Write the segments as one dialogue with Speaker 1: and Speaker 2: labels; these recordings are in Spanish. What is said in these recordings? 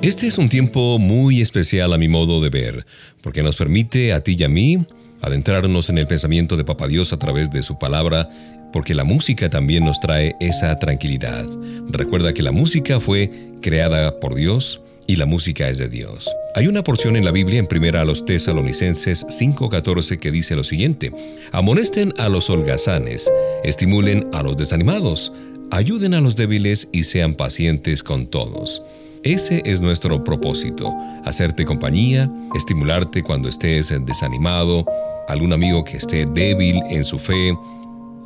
Speaker 1: Este es un tiempo muy especial a mi modo de ver, porque nos permite a ti y a mí adentrarnos en el pensamiento de Papa Dios a través de su palabra, porque la música también nos trae esa tranquilidad. Recuerda que la música fue creada por Dios y la música es de Dios. Hay una porción en la Biblia en primera a los tesalonicenses 5:14 que dice lo siguiente: Amonesten a los holgazanes, estimulen a los desanimados, ayuden a los débiles y sean pacientes con todos. Ese es nuestro propósito, hacerte compañía, estimularte cuando estés desanimado, algún amigo que esté débil en su fe.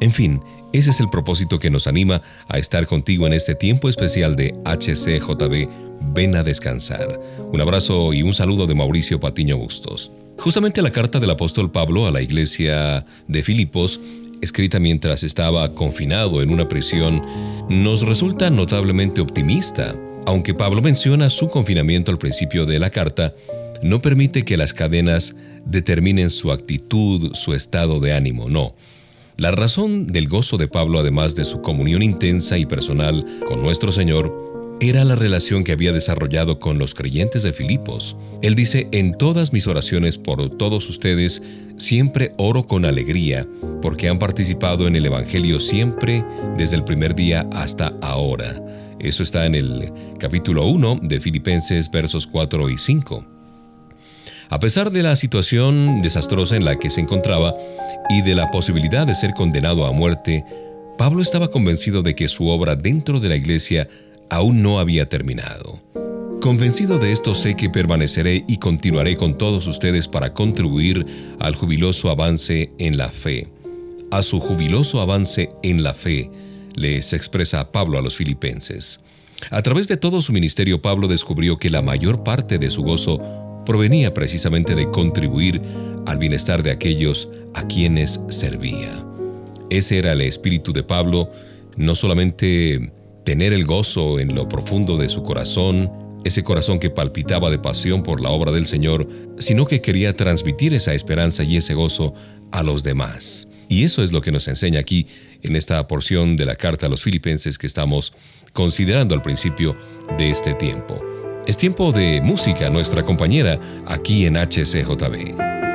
Speaker 1: En fin, ese es el propósito que nos anima a estar contigo en este tiempo especial de HCJB. Ven a descansar. Un abrazo y un saludo de Mauricio Patiño Bustos. Justamente la carta del apóstol Pablo a la iglesia de Filipos escrita mientras estaba confinado en una prisión, nos resulta notablemente optimista aunque Pablo menciona su confinamiento al principio de la carta, no permite que las cadenas determinen su actitud, su estado de ánimo, no. La razón del gozo de Pablo, además de su comunión intensa y personal con nuestro Señor, era la relación que había desarrollado con los creyentes de Filipos. Él dice, en todas mis oraciones por todos ustedes, siempre oro con alegría, porque han participado en el Evangelio siempre, desde el primer día hasta ahora. Eso está en el capítulo 1 de Filipenses versos 4 y 5. A pesar de la situación desastrosa en la que se encontraba y de la posibilidad de ser condenado a muerte, Pablo estaba convencido de que su obra dentro de la iglesia aún no había terminado. Convencido de esto sé que permaneceré y continuaré con todos ustedes para contribuir al jubiloso avance en la fe, a su jubiloso avance en la fe, les expresa Pablo a los filipenses. A través de todo su ministerio, Pablo descubrió que la mayor parte de su gozo provenía precisamente de contribuir al bienestar de aquellos a quienes servía. Ese era el espíritu de Pablo, no solamente tener el gozo en lo profundo de su corazón, ese corazón que palpitaba de pasión por la obra del Señor, sino que quería transmitir esa esperanza y ese gozo a los demás. Y eso es lo que nos enseña aquí en esta porción de la carta a los filipenses que estamos considerando al principio de este tiempo. Es tiempo de música, nuestra compañera, aquí en HCJB.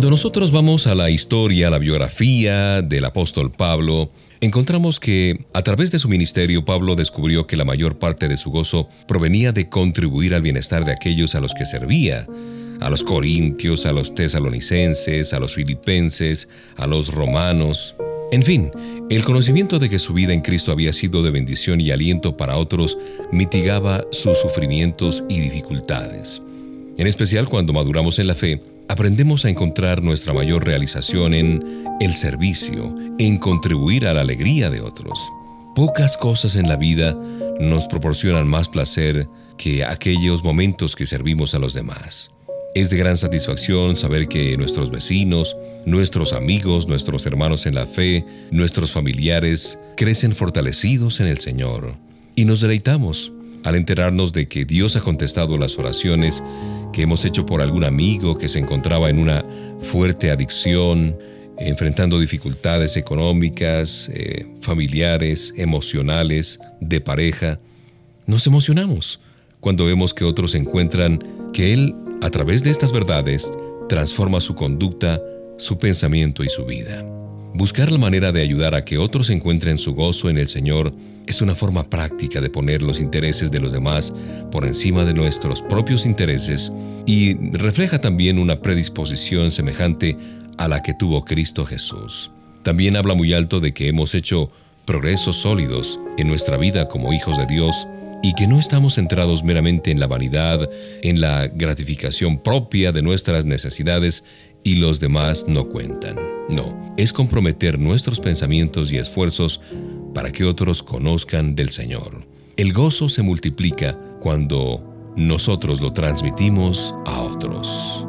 Speaker 1: Cuando nosotros vamos a la historia, a la biografía del apóstol Pablo, encontramos que a través de su ministerio Pablo descubrió que la mayor parte de su gozo provenía de contribuir al bienestar de aquellos a los que servía, a los corintios, a los tesalonicenses, a los filipenses, a los romanos. En fin, el conocimiento de que su vida en Cristo había sido de bendición y aliento para otros mitigaba sus sufrimientos y dificultades. En especial cuando maduramos en la fe, aprendemos a encontrar nuestra mayor realización en el servicio, en contribuir a la alegría de otros. Pocas cosas en la vida nos proporcionan más placer que aquellos momentos que servimos a los demás. Es de gran satisfacción saber que nuestros vecinos, nuestros amigos, nuestros hermanos en la fe, nuestros familiares crecen fortalecidos en el Señor. Y nos deleitamos al enterarnos de que Dios ha contestado las oraciones que hemos hecho por algún amigo que se encontraba en una fuerte adicción, enfrentando dificultades económicas, eh, familiares, emocionales, de pareja, nos emocionamos cuando vemos que otros encuentran que Él, a través de estas verdades, transforma su conducta, su pensamiento y su vida. Buscar la manera de ayudar a que otros encuentren su gozo en el Señor es una forma práctica de poner los intereses de los demás por encima de nuestros propios intereses y refleja también una predisposición semejante a la que tuvo Cristo Jesús. También habla muy alto de que hemos hecho progresos sólidos en nuestra vida como hijos de Dios y que no estamos centrados meramente en la vanidad, en la gratificación propia de nuestras necesidades y los demás no cuentan. No, es comprometer nuestros pensamientos y esfuerzos para que otros conozcan del Señor. El gozo se multiplica cuando nosotros lo transmitimos a otros.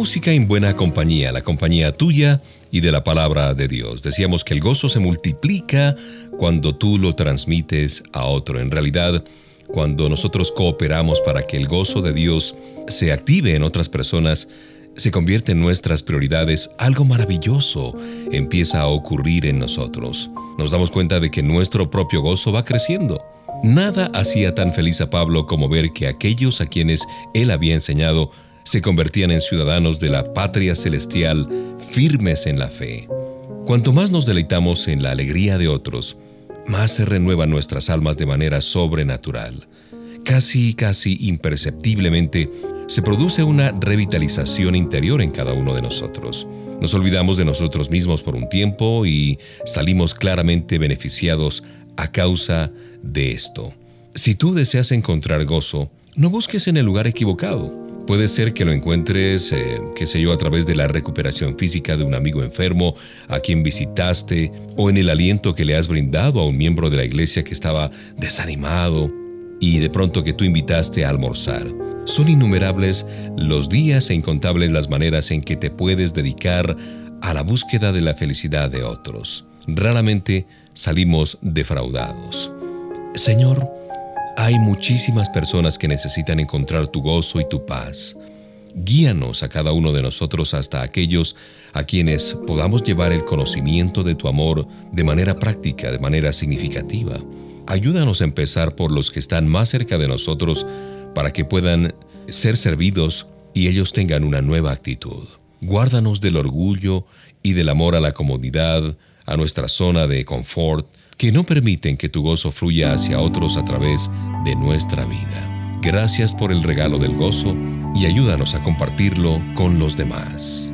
Speaker 1: Música en buena compañía, la compañía tuya y de la palabra de Dios. Decíamos que el gozo se multiplica cuando tú lo transmites a otro. En realidad, cuando nosotros cooperamos para que el gozo de Dios se active en otras personas, se convierte en nuestras prioridades, algo maravilloso empieza a ocurrir en nosotros. Nos damos cuenta de que nuestro propio gozo va creciendo. Nada hacía tan feliz a Pablo como ver que aquellos a quienes él había enseñado se convertían en ciudadanos de la patria celestial, firmes en la fe. Cuanto más nos deleitamos en la alegría de otros, más se renuevan nuestras almas de manera sobrenatural. Casi, casi imperceptiblemente, se produce una revitalización interior en cada uno de nosotros. Nos olvidamos de nosotros mismos por un tiempo y salimos claramente beneficiados a causa de esto. Si tú deseas encontrar gozo, no busques en el lugar equivocado. Puede ser que lo encuentres, eh, qué sé yo, a través de la recuperación física de un amigo enfermo a quien visitaste, o en el aliento que le has brindado a un miembro de la iglesia que estaba desanimado y de pronto que tú invitaste a almorzar. Son innumerables los días e incontables las maneras en que te puedes dedicar a la búsqueda de la felicidad de otros. Raramente salimos defraudados. Señor, hay muchísimas personas que necesitan encontrar tu gozo y tu paz. Guíanos a cada uno de nosotros hasta aquellos a quienes podamos llevar el conocimiento de tu amor de manera práctica, de manera significativa. Ayúdanos a empezar por los que están más cerca de nosotros para que puedan ser servidos y ellos tengan una nueva actitud. Guárdanos del orgullo y del amor a la comodidad, a nuestra zona de confort, que no permiten que tu gozo fluya hacia otros a través de nuestra vida. Gracias por el regalo del gozo y ayúdanos a compartirlo con los demás.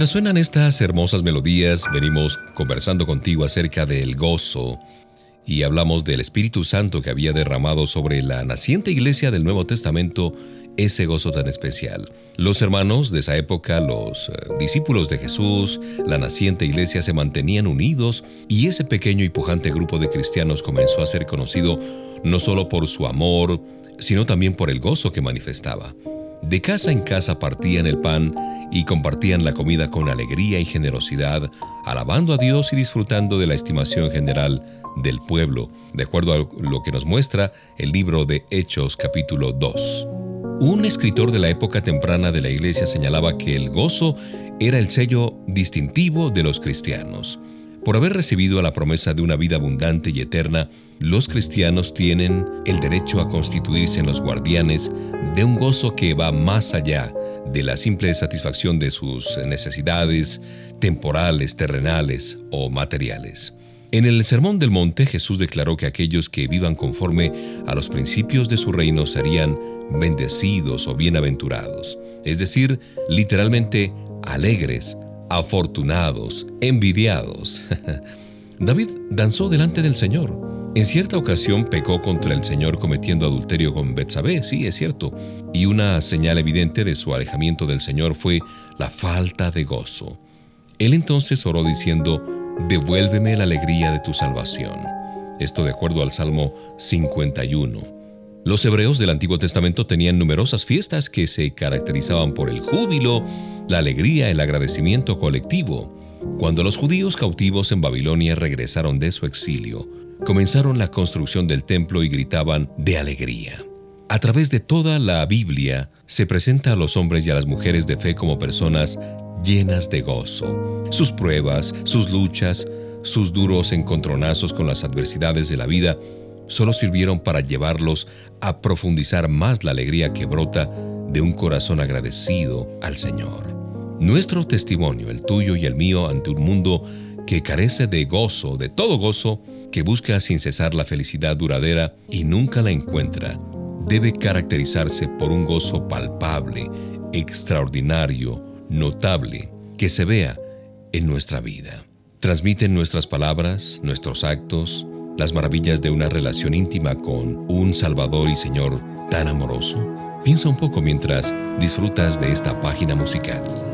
Speaker 1: Mientras suenan estas hermosas melodías, venimos conversando contigo acerca del gozo y hablamos del Espíritu Santo que había derramado sobre la naciente iglesia del Nuevo Testamento ese gozo tan especial. Los hermanos de esa época, los eh, discípulos de Jesús, la naciente iglesia se mantenían unidos y ese pequeño y pujante grupo de cristianos comenzó a ser conocido no solo por su amor, sino también por el gozo que manifestaba. De casa en casa partían el pan y compartían la comida con alegría y generosidad, alabando a Dios y disfrutando de la estimación general del pueblo, de acuerdo a lo que nos muestra el libro de Hechos capítulo 2. Un escritor de la época temprana de la iglesia señalaba que el gozo era el sello distintivo de los cristianos. Por haber recibido la promesa de una vida abundante y eterna, los cristianos tienen el derecho a constituirse en los guardianes de un gozo que va más allá de la simple satisfacción de sus necesidades temporales, terrenales o materiales. En el Sermón del Monte Jesús declaró que aquellos que vivan conforme a los principios de su reino serían bendecidos o bienaventurados, es decir, literalmente alegres, afortunados, envidiados. David danzó delante del Señor. En cierta ocasión pecó contra el Señor cometiendo adulterio con Betsabé, sí, es cierto, y una señal evidente de su alejamiento del Señor fue la falta de gozo. Él entonces oró diciendo, devuélveme la alegría de tu salvación. Esto de acuerdo al Salmo 51. Los hebreos del Antiguo Testamento tenían numerosas fiestas que se caracterizaban por el júbilo, la alegría, el agradecimiento colectivo. Cuando los judíos cautivos en Babilonia regresaron de su exilio, comenzaron la construcción del templo y gritaban de alegría. A través de toda la Biblia se presenta a los hombres y a las mujeres de fe como personas llenas de gozo. Sus pruebas, sus luchas, sus duros encontronazos con las adversidades de la vida solo sirvieron para llevarlos a profundizar más la alegría que brota de un corazón agradecido al Señor. Nuestro testimonio, el tuyo y el mío, ante un mundo que carece de gozo, de todo gozo, que busca sin cesar la felicidad duradera y nunca la encuentra, debe caracterizarse por un gozo palpable, extraordinario, notable, que se vea en nuestra vida. Transmiten nuestras palabras, nuestros actos, las maravillas de una relación íntima con un Salvador y Señor tan amoroso? Piensa un poco mientras disfrutas de esta página musical.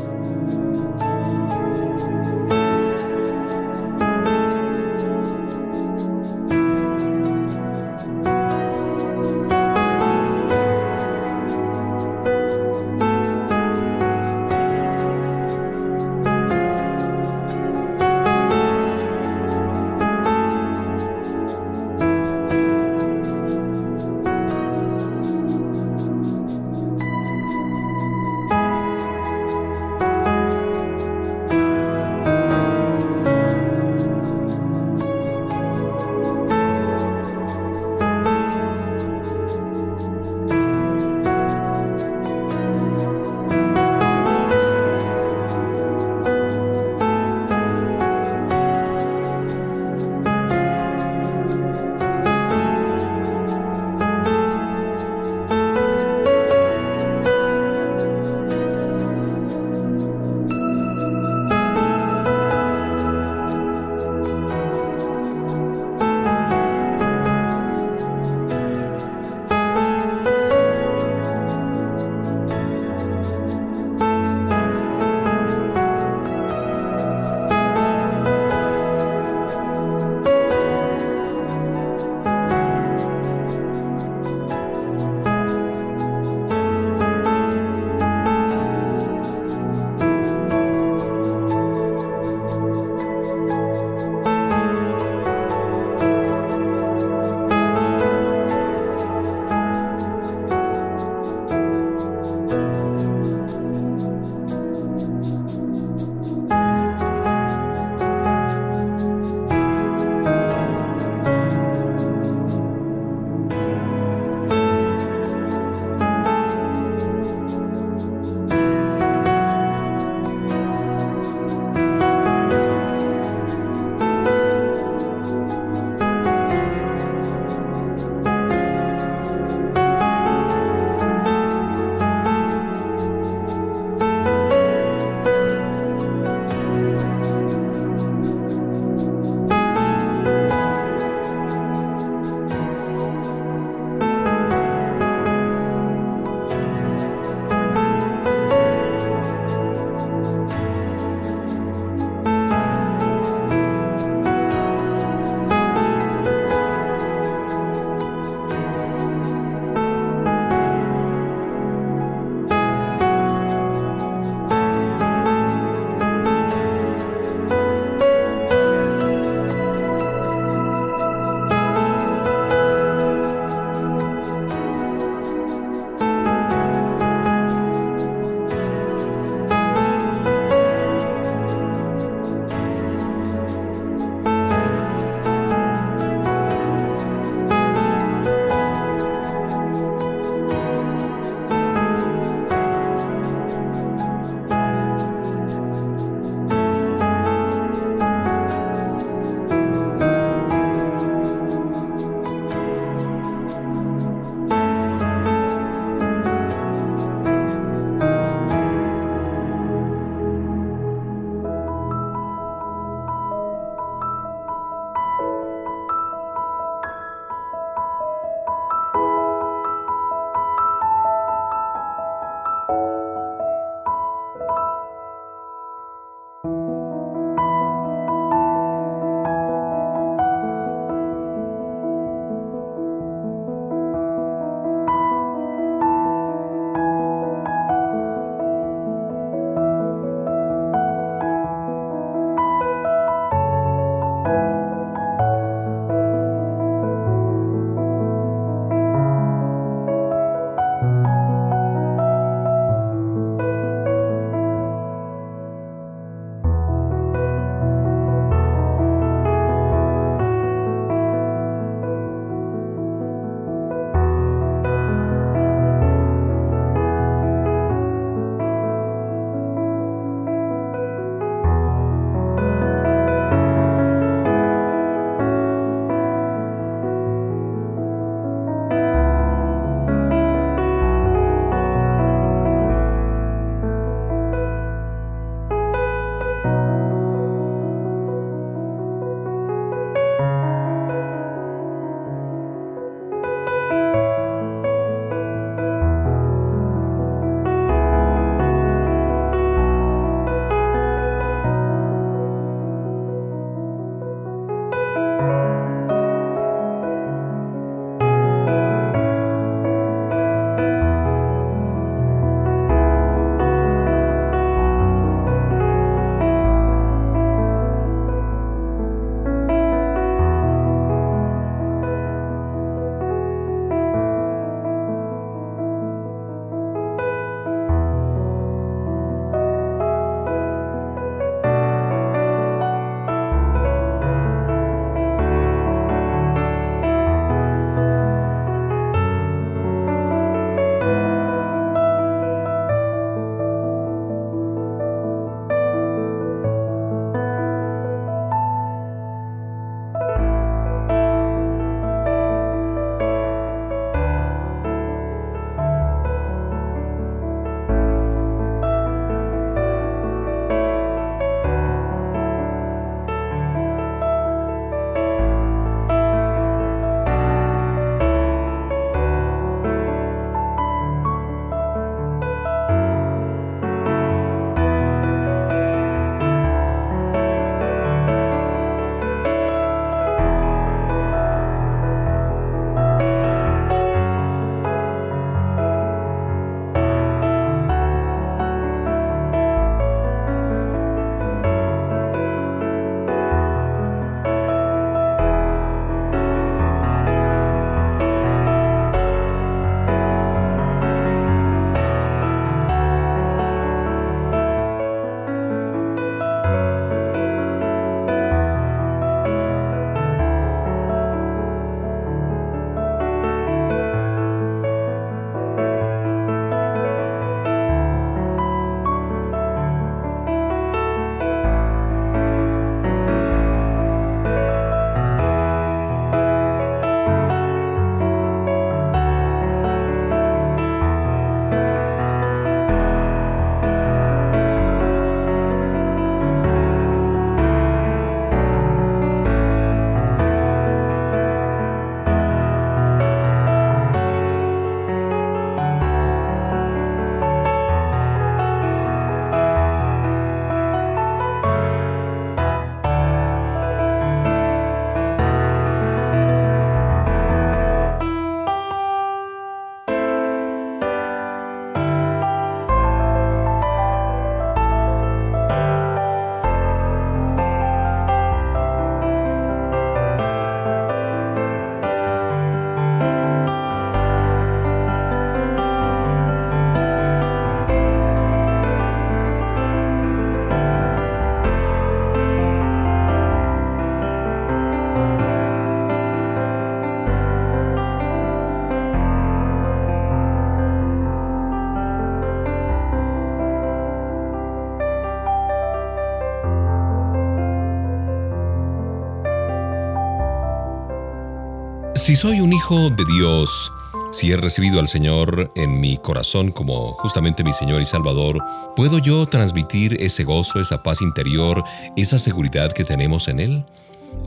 Speaker 1: Si soy un hijo de Dios, si he recibido al Señor en mi corazón como justamente mi Señor y Salvador, ¿puedo yo transmitir ese gozo, esa paz interior, esa seguridad que tenemos en Él?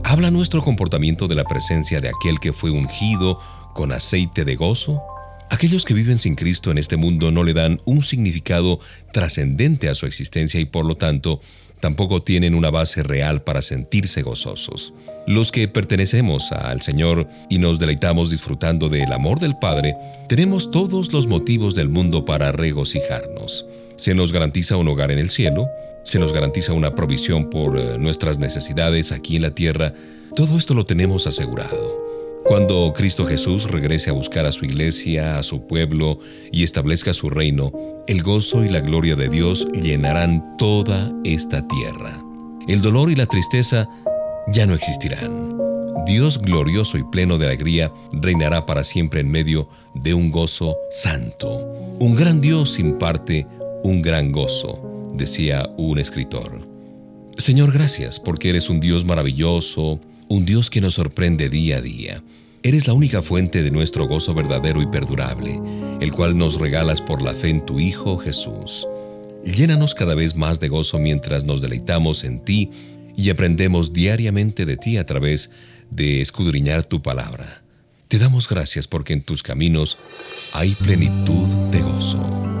Speaker 1: ¿Habla nuestro comportamiento de la presencia de aquel que fue ungido con aceite de gozo? Aquellos que viven sin Cristo en este mundo no le dan un significado trascendente a su existencia y por lo tanto tampoco tienen una base real para sentirse gozosos. Los que pertenecemos al Señor y nos deleitamos disfrutando del amor del Padre, tenemos todos los motivos del mundo para regocijarnos. Se nos garantiza un hogar en el cielo, se nos garantiza una provisión por eh, nuestras necesidades aquí en la tierra, todo esto lo tenemos asegurado. Cuando Cristo Jesús regrese a buscar a su iglesia, a su pueblo y establezca su reino, el gozo y la gloria de Dios llenarán toda esta tierra. El dolor y la tristeza ya no existirán. Dios glorioso y pleno de alegría reinará para siempre en medio de un gozo santo. Un gran Dios imparte un gran gozo, decía un escritor. Señor, gracias porque eres un Dios maravilloso, un Dios que nos sorprende día a día. Eres la única fuente de nuestro gozo verdadero y perdurable, el cual nos regalas por la fe en tu Hijo Jesús. Llénanos cada vez más de gozo mientras nos deleitamos en ti y aprendemos diariamente de ti a través de escudriñar tu palabra. Te damos gracias porque en tus caminos hay plenitud de gozo.